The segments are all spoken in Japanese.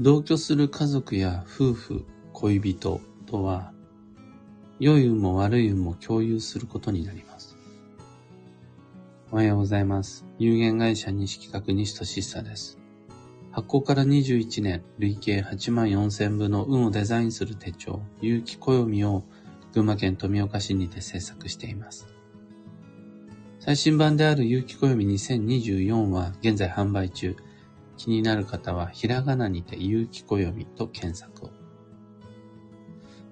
同居する家族や夫婦、恋人とは、良い運も悪い運も共有することになります。おはようございます。有限会社西企画西俊久です。発行から21年、累計8万4千部の運をデザインする手帳、有機暦を群馬県富岡市にて制作しています。最新版である有機暦2024は現在販売中。気になる方はひらがなにて有機暦と検索を。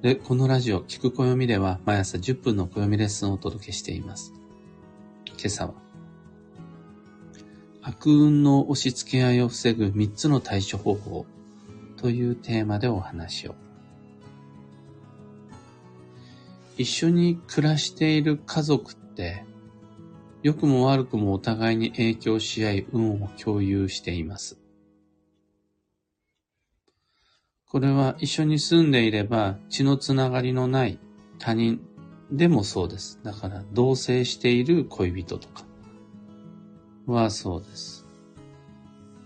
で、このラジオ、聞く暦では毎朝10分の暦レッスンをお届けしています。今朝は、悪運の押し付け合いを防ぐ3つの対処方法というテーマでお話を。一緒に暮らしている家族って、良くも悪くもお互いに影響し合い運を共有しています。これは一緒に住んでいれば血のつながりのない他人でもそうです。だから同棲している恋人とかはそうです。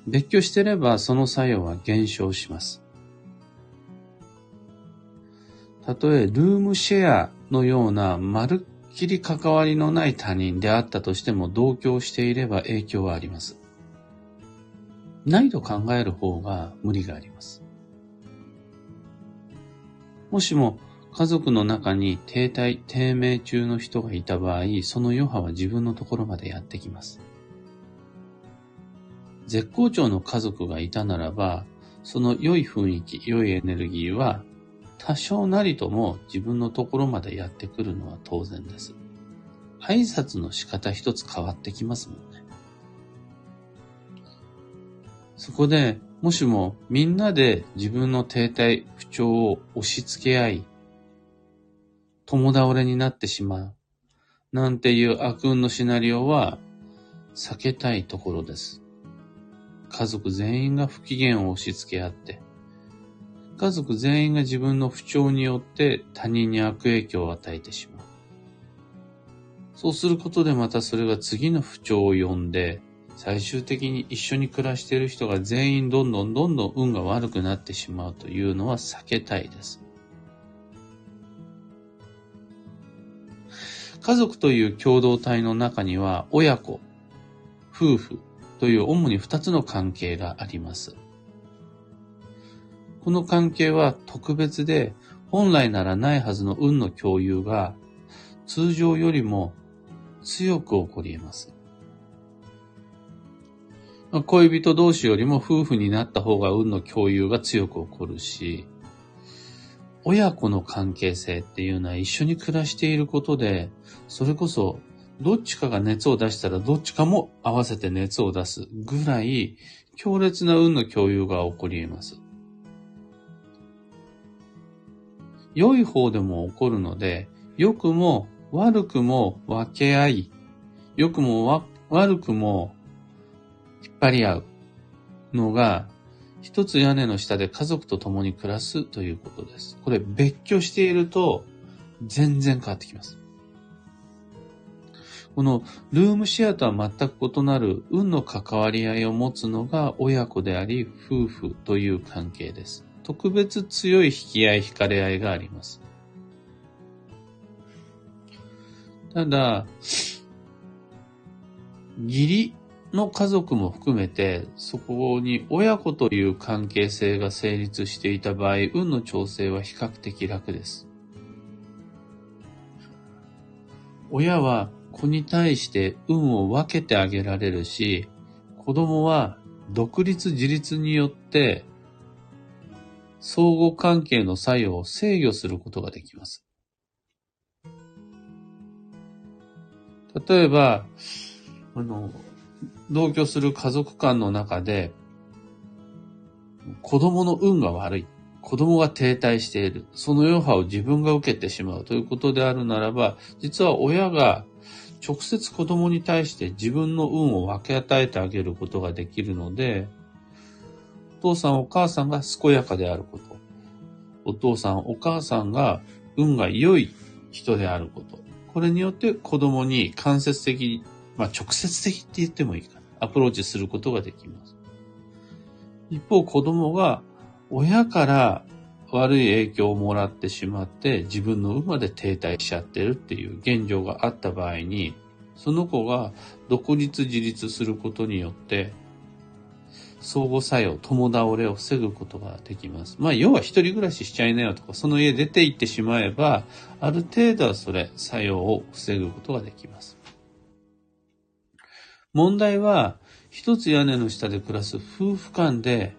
別居してればその作用は減少します。たとえルームシェアのようなまるっきり関わりのない他人であったとしても同居していれば影響はあります。ないと考える方が無理があります。もしも家族の中に停滞、低迷中の人がいた場合、その余波は自分のところまでやってきます。絶好調の家族がいたならば、その良い雰囲気、良いエネルギーは、多少なりとも自分のところまでやってくるのは当然です。挨拶の仕方一つ変わってきますもんね。そこで、もしもみんなで自分の停滞、不調を押し付け合い、共倒れになってしまう、なんていう悪運のシナリオは避けたいところです。家族全員が不機嫌を押し付け合って、家族全員が自分の不調によって他人に悪影響を与えてしまう。そうすることでまたそれが次の不調を呼んで、最終的に一緒に暮らしている人が全員どんどんどんどん運が悪くなってしまうというのは避けたいです。家族という共同体の中には親子、夫婦という主に二つの関係があります。この関係は特別で本来ならないはずの運の共有が通常よりも強く起こり得ます。恋人同士よりも夫婦になった方が運の共有が強く起こるし、親子の関係性っていうのは一緒に暮らしていることで、それこそどっちかが熱を出したらどっちかも合わせて熱を出すぐらい強烈な運の共有が起こり得ます。良い方でも起こるので、良くも悪くも分け合い、良くも悪くも引っ張り合うのが、一つ屋根の下で家族と共に暮らすということです。これ別居していると全然変わってきます。このルームシェアとは全く異なる運の関わり合いを持つのが親子であり夫婦という関係です。特別強い引き合い惹かれ合いがあります。ただ、義理の家族も含めて、そこに親子という関係性が成立していた場合、運の調整は比較的楽です。親は子に対して運を分けてあげられるし、子供は独立自立によって相互関係の作用を制御することができます。例えば、あの、同居する家族間の中で、子供の運が悪い。子供が停滞している。その余波を自分が受けてしまうということであるならば、実は親が直接子供に対して自分の運を分け与えてあげることができるので、お父さんお母さんが健やかであること。お父さんお母さんが運が良い人であること。これによって子供に間接的まあ直接的って言ってもいいかな。アプローチすることができます。一方子供が親から悪い影響をもらってしまって自分の馬で停滞しちゃってるっていう現状があった場合に、その子が独立自立することによって相互作用、共倒れを防ぐことができます。まあ、要は一人暮らししちゃいなよとか、その家出て行ってしまえば、ある程度はそれ、作用を防ぐことができます。問題は、一つ屋根の下で暮らす夫婦間で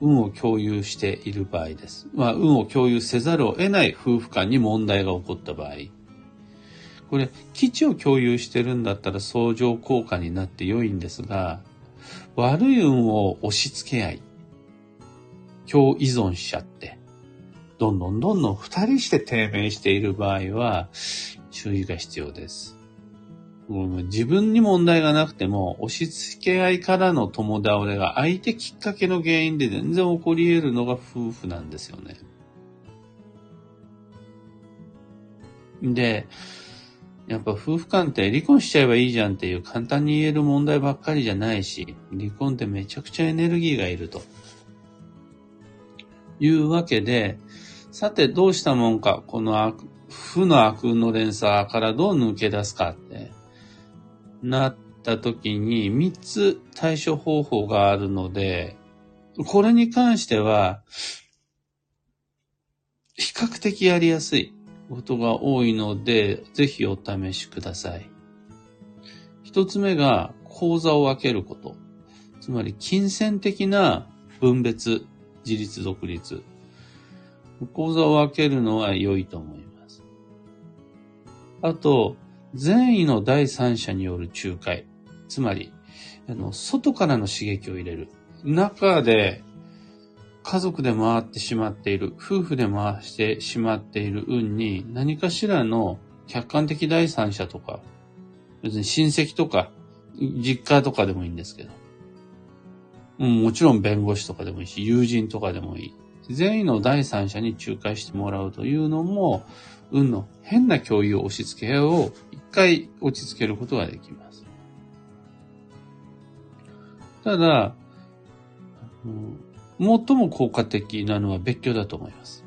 運を共有している場合です。まあ、運を共有せざるを得ない夫婦間に問題が起こった場合。これ、基地を共有してるんだったら相乗効果になって良いんですが、悪い運を押し付け合い、共依存しちゃって、どんどんどんどん二人して低迷している場合は、注意が必要です。自分に問題がなくても、押し付け合いからの友倒れが相手きっかけの原因で全然起こり得るのが夫婦なんですよね。で、やっぱ夫婦間って離婚しちゃえばいいじゃんっていう簡単に言える問題ばっかりじゃないし、離婚ってめちゃくちゃエネルギーがいると。いうわけで、さてどうしたもんか、この悪、負の悪の連鎖からどう抜け出すかってなった時に3つ対処方法があるので、これに関しては、比較的やりやすい。ことが多いので、ぜひお試しください。一つ目が、口座を分けること。つまり、金銭的な分別、自立独立。口座を分けるのは良いと思います。あと、善意の第三者による仲介。つまり、あの、外からの刺激を入れる。中で家族で回ってしまっている、夫婦で回してしまっている運に何かしらの客観的第三者とか、別に親戚とか、実家とかでもいいんですけど、もちろん弁護士とかでもいいし、友人とかでもいい。全員の第三者に仲介してもらうというのも、運の変な共有を押し付け合うを一回落ち着けることができます。ただ、最も効果的なのは別居だと思います。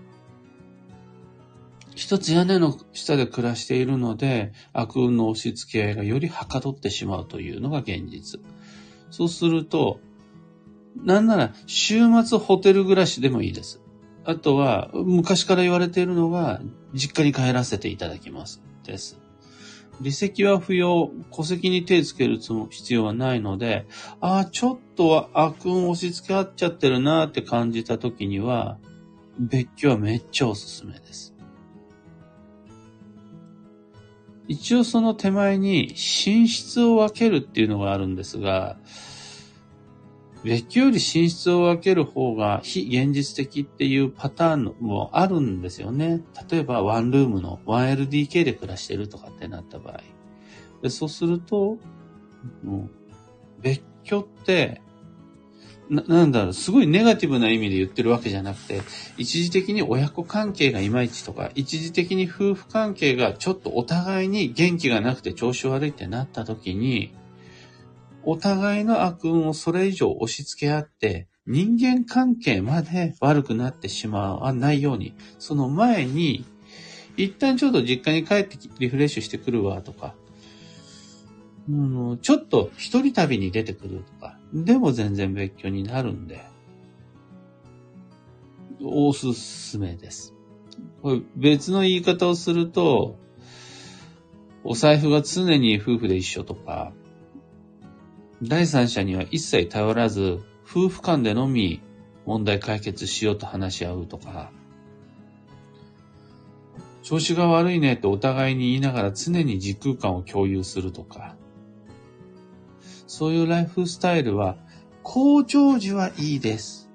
一つ屋根の下で暮らしているので、悪運の押し付け合いがよりはかどってしまうというのが現実。そうすると、なんなら週末ホテル暮らしでもいいです。あとは、昔から言われているのが、実家に帰らせていただきます。です。離席は不要、戸籍に手つける必要はないので、ああ、ちょっとは悪運押し付け合っちゃってるなって感じた時には、別居はめっちゃおすすめです。一応その手前に寝室を分けるっていうのがあるんですが、別居より寝室を分ける方が非現実的っていうパターンもあるんですよね。例えばワンルームの 1LDK で暮らしてるとかってなった場合。でそうすると、もう別居って、な、なんだろう、すごいネガティブな意味で言ってるわけじゃなくて、一時的に親子関係がいまいちとか、一時的に夫婦関係がちょっとお互いに元気がなくて調子悪いってなった時に、お互いの悪運をそれ以上押し付け合って、人間関係まで悪くなってしまわないように、その前に、一旦ちょっと実家に帰ってリフレッシュしてくるわとか、うん、ちょっと一人旅に出てくるとか、でも全然別居になるんで、おすすめです。これ別の言い方をすると、お財布が常に夫婦で一緒とか、第三者には一切頼らず、夫婦間でのみ問題解決しようと話し合うとか、調子が悪いねとお互いに言いながら常に時空間を共有するとか、そういうライフスタイルは、好調時はいいです。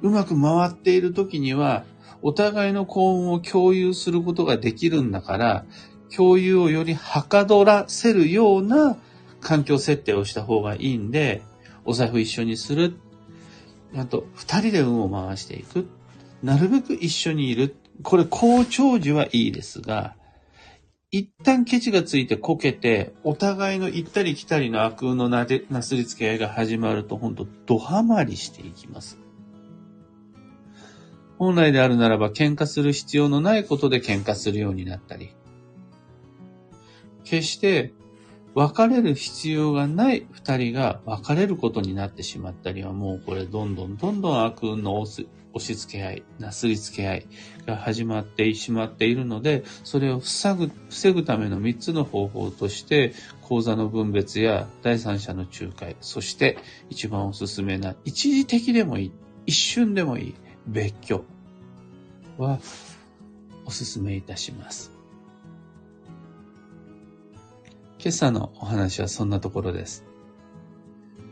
うまく回っている時には、お互いの幸運を共有することができるんだから、共有をよりはかどらせるような環境設定をした方がいいんで、お財布一緒にする。あと、二人で運を回していく。なるべく一緒にいる。これ、好調時はいいですが、一旦ケチがついてこけて、お互いの行ったり来たりの悪運のなでなすりつけ合いが始まると、ほんと、ドハマりしていきます。本来であるならば喧嘩する必要のないことで喧嘩するようになったり、決して別れる必要がない二人が別れることになってしまったりはもうこれどんどんどんどん悪運の押し付け合い、なすりつけ合いが始まってしまっているので、それを防ぐ、防ぐための三つの方法として、講座の分別や第三者の仲介、そして一番おすすめな一時的でもいい、一瞬でもいい別居はおすすめいたします。今朝のお話はそんなところです。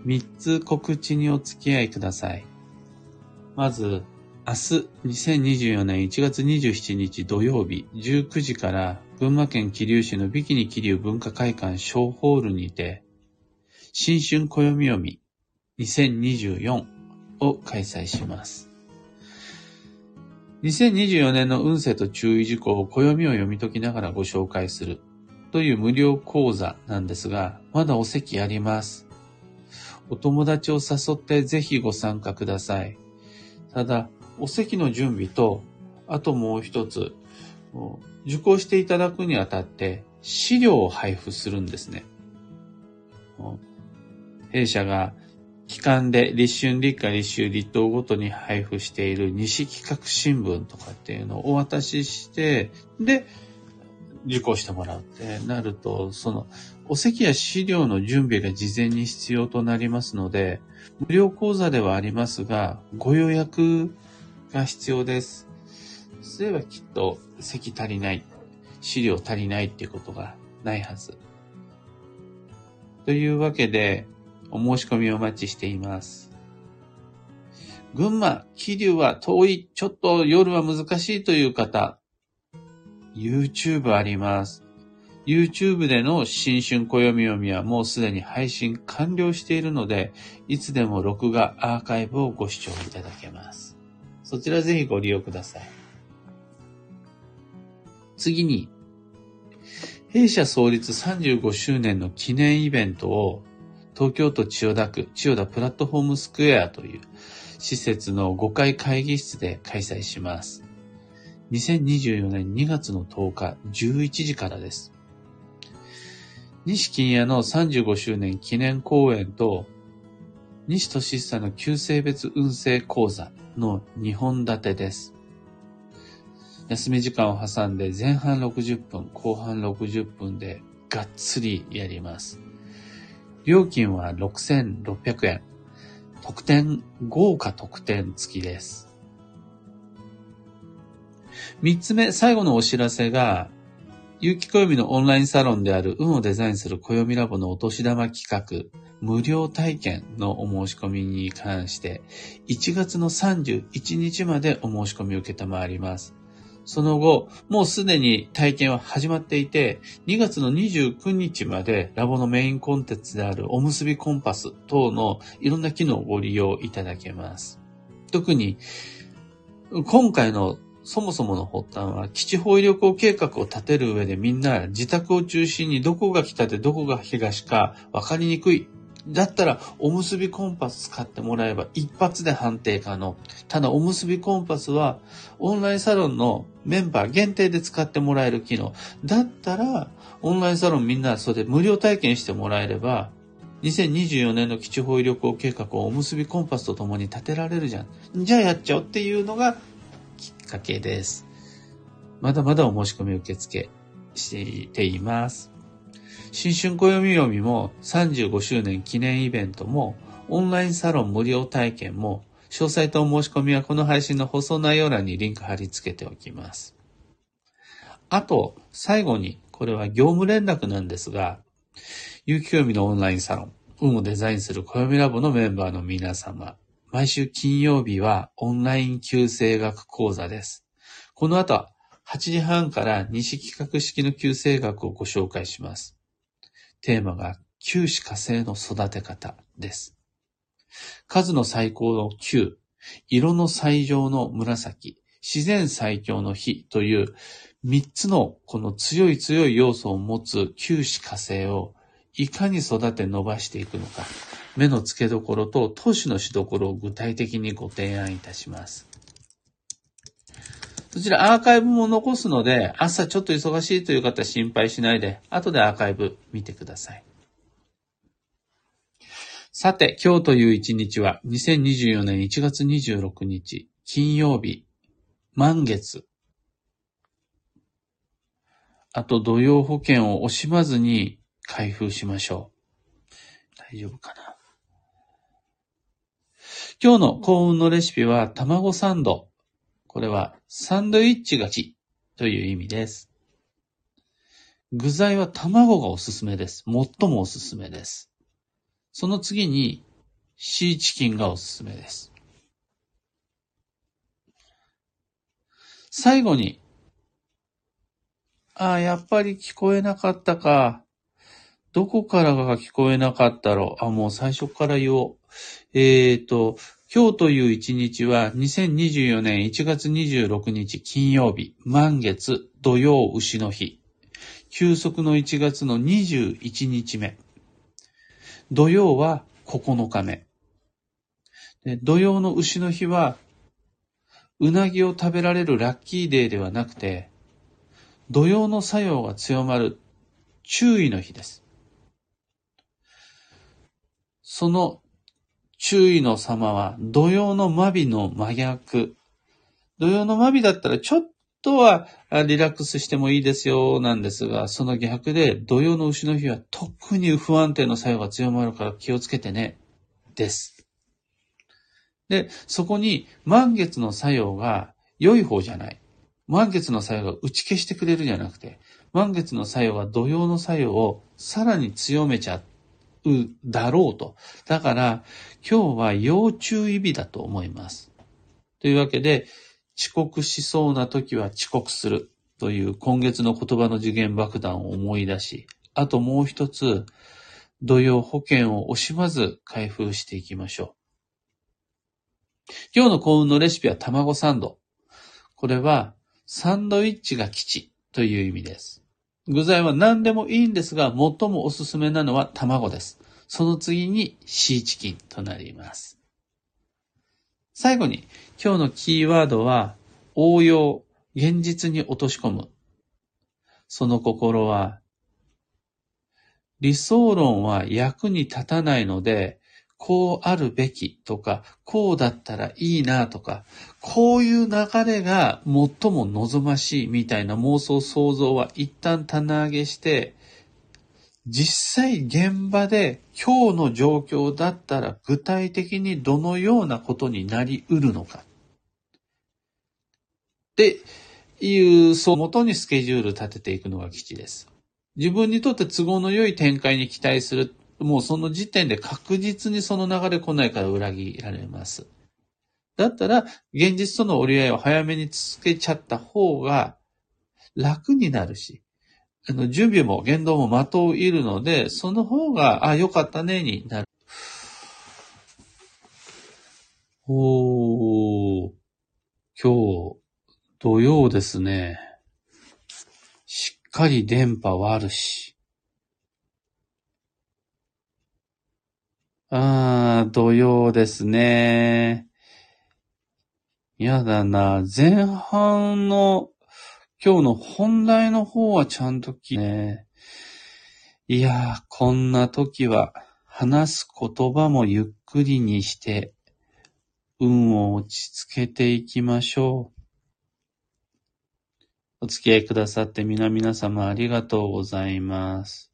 三つ告知にお付き合いください。まず、明日2024年1月27日土曜日19時から群馬県桐生市のビキニ桐生文化会館小ホールにて新春暦読み2024を開催します。2024年の運勢と注意事項を暦を読み解きながらご紹介するという無料講座なんですが、まだお席あります。お友達を誘ってぜひご参加ください。ただ、お席の準備と、あともう一つ、受講していただくにあたって資料を配布するんですね。弊社が機関で立春立夏立秋立冬ごとに配布している西企画新聞とかっていうのをお渡しして、で、受講してもらうってなると、その、お席や資料の準備が事前に必要となりますので、無料講座ではありますが、ご予約が必要です。そういえばきっと席足りない、資料足りないっていうことがないはず。というわけで、お申し込みをお待ちしています。群馬、桐生は遠い、ちょっと夜は難しいという方、YouTube あります。YouTube での新春暦読みはもうすでに配信完了しているので、いつでも録画アーカイブをご視聴いただけます。そちらぜひご利用ください。次に、弊社創立35周年の記念イベントを東京都千代田区千代田プラットフォームスクエアという施設の5階会議室で開催します。2024年2月の10日11時からです。西金屋の35周年記念公演と、西俊久の旧性別運勢講座の2本立てです。休み時間を挟んで前半60分、後半60分でがっつりやります。料金は6600円。特典、豪華特典付きです。三つ目、最後のお知らせが、有機暦のオンラインサロンである運をデザインする暦ラボのお年玉企画、無料体験のお申し込みに関して、1月の31日までお申し込みを受けたまわります。その後、もうすでに体験は始まっていて、2月の29日までラボのメインコンテンツであるおむすびコンパス等のいろんな機能をご利用いただけます。特に、今回のそもそもの発端は、基地方位旅行計画を立てる上でみんな自宅を中心にどこが北でどこが東か分かりにくい。だったら、おむすびコンパス使ってもらえば一発で判定可能。ただ、おむすびコンパスは、オンラインサロンのメンバー限定で使ってもらえる機能。だったら、オンラインサロンみんなそれで無料体験してもらえれば、2024年の基地方位旅行計画をおむすびコンパスと共に立てられるじゃん。じゃあやっちゃおうっていうのがかけです。まだまだお申し込み受付しています。新春暦読みも35周年記念イベントもオンラインサロン無料体験も詳細とお申し込みはこの配信の放送内容欄にリンク貼り付けておきます。あと、最後に、これは業務連絡なんですが、有機暦のオンラインサロン、運をデザインする暦ラボのメンバーの皆様、毎週金曜日はオンライン旧星学講座です。この後は8時半から西企画式の旧星学をご紹介します。テーマが旧歯火星の育て方です。数の最高の9、色の最上の紫、自然最強の火という3つのこの強い強い要素を持つ旧歯火星をいかに育て伸ばしていくのか。目の付けどころと投資のしどころを具体的にご提案いたします。そちらアーカイブも残すので、朝ちょっと忙しいという方心配しないで、後でアーカイブ見てください。さて、今日という一日は、2024年1月26日、金曜日、満月。あと土曜保険を惜しまずに開封しましょう。大丈夫かな？今日の幸運のレシピは卵サンド。これはサンドイッチがちという意味です。具材は卵がおすすめです。最もおすすめです。その次にシーチキンがおすすめです。最後に、ああ、やっぱり聞こえなかったか。どこからが聞こえなかったろう。あ、もう最初から言おう。えーと、今日という一日は2024年1月26日金曜日、満月土曜牛の日。休息の1月の21日目。土曜は9日目。土曜の牛の日は、うなぎを食べられるラッキーデーではなくて、土曜の作用が強まる注意の日です。その注意の様は土曜のマビの真逆。土曜のマビだったらちょっとはリラックスしてもいいですよなんですが、その逆で土曜の牛の日は特に不安定の作用が強まるから気をつけてね。です。で、そこに満月の作用が良い方じゃない。満月の作用が打ち消してくれるじゃなくて、満月の作用が土曜の作用をさらに強めちゃっうだろうと。だから、今日は要注意日だと思います。というわけで、遅刻しそうな時は遅刻するという今月の言葉の次元爆弾を思い出し、あともう一つ、土曜保険を惜しまず開封していきましょう。今日の幸運のレシピは卵サンド。これはサンドイッチが吉という意味です。具材は何でもいいんですが、最もおすすめなのは卵です。その次にシーチキンとなります。最後に、今日のキーワードは、応用、現実に落とし込む。その心は、理想論は役に立たないので、こうあるべきとか、こうだったらいいなとか、こういう流れが最も望ましいみたいな妄想想像は一旦棚上げして、実際現場で今日の状況だったら具体的にどのようなことになり得るのか。っていう、その元にスケジュール立てていくのが基地です。自分にとって都合の良い展開に期待するもうその時点で確実にその流れ来ないから裏切られます。だったら、現実との折り合いを早めにつけちゃった方が楽になるし、あの、準備も言動も的をいるので、その方が、あ、よかったね、になる。おー、今日、土曜ですね。しっかり電波はあるし。ああ、土曜ですね。やだな。前半の、今日の本題の方はちゃんと聞いね。いやー、こんな時は、話す言葉もゆっくりにして、運を落ち着けていきましょう。お付き合いくださって皆々様ありがとうございます。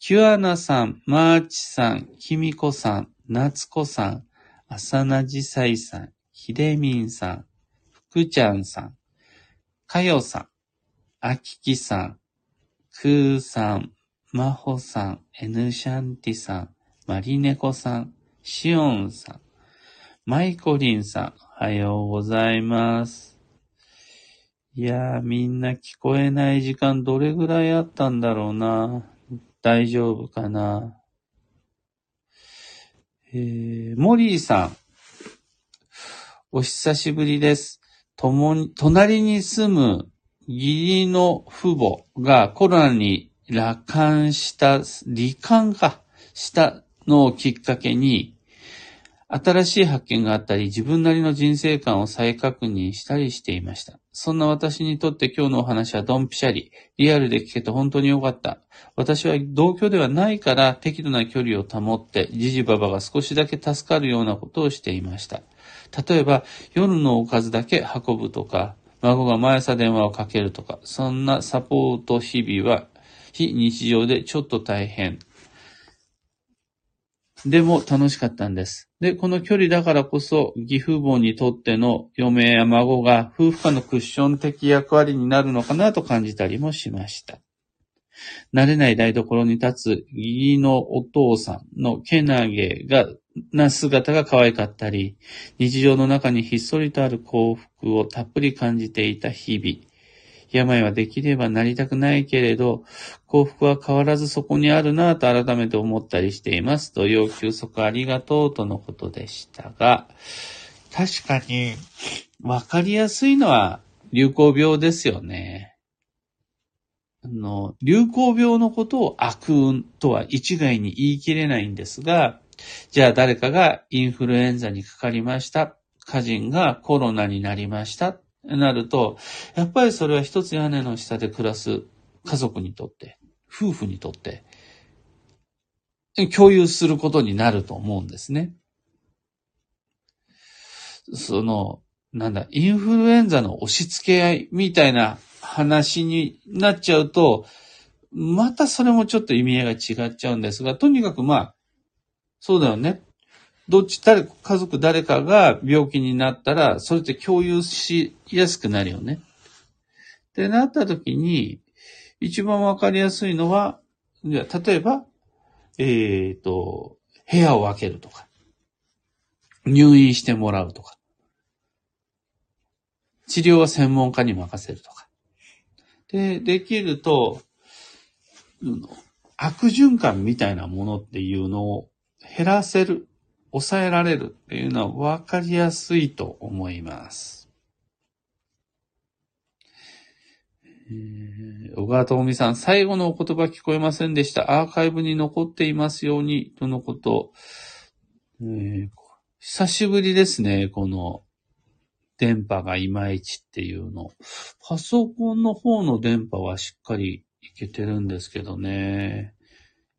キュアナさん、マーチさん、キミコさん、ナツコさん、アサナジサイさん、ヒデミンさん、フクちゃんさん、カヨさん、アキキさん、クーさん、マホさん、エヌシャンティさん、マリネコさん、シオンさん、マイコリンさん、おはようございます。いやー、みんな聞こえない時間どれぐらいあったんだろうな。大丈夫かなえー、モリーさん。お久しぶりです。ともに、隣に住む義理の父母がコロナに羅漢した、罹患か、したのをきっかけに、新しい発見があったり、自分なりの人生観を再確認したりしていました。そんな私にとって今日のお話はドンピシャリ。リアルで聞けて本当に良かった。私は同居ではないから適度な距離を保って、じじばばが少しだけ助かるようなことをしていました。例えば、夜のおかずだけ運ぶとか、孫が毎朝電話をかけるとか、そんなサポート日々は非日常でちょっと大変。でも楽しかったんです。で、この距離だからこそ、義父母にとっての嫁や孫が夫婦間のクッション的役割になるのかなと感じたりもしました。慣れない台所に立つ義理のお父さんのけなげが、な姿が可愛かったり、日常の中にひっそりとある幸福をたっぷり感じていた日々。病はできればなりたくないけれど、幸福は変わらずそこにあるなぁと改めて思ったりしています。土曜休息ありがとうとのことでしたが、確かに、わかりやすいのは流行病ですよね。あの、流行病のことを悪運とは一概に言い切れないんですが、じゃあ誰かがインフルエンザにかかりました。家人がコロナになりました。なると、やっぱりそれは一つ屋根の下で暮らす家族にとって、夫婦にとって、共有することになると思うんですね。その、なんだ、インフルエンザの押し付け合いみたいな話になっちゃうと、またそれもちょっと意味合いが違っちゃうんですが、とにかくまあ、そうだよね。どっち、誰、家族誰かが病気になったら、それって共有しやすくなるよね。ってなった時に、一番わかりやすいのは、じゃ例えば、えっ、ー、と、部屋を分けるとか、入院してもらうとか、治療は専門家に任せるとか。で、できると、悪循環みたいなものっていうのを減らせる抑えられるっていうのは分かりやすいと思います。えー、小川智美さん、最後のお言葉聞こえませんでした。アーカイブに残っていますように、とのこと。えー、久しぶりですね、この電波がいまいちっていうの。パソコンの方の電波はしっかりいけてるんですけどね。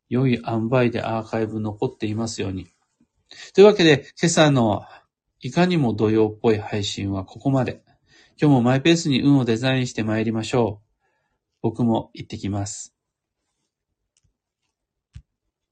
良い塩梅でアーカイブ残っていますように。というわけで、今朝のいかにも土曜っぽい配信はここまで。今日もマイペースに運をデザインして参りましょう。僕も行ってきます。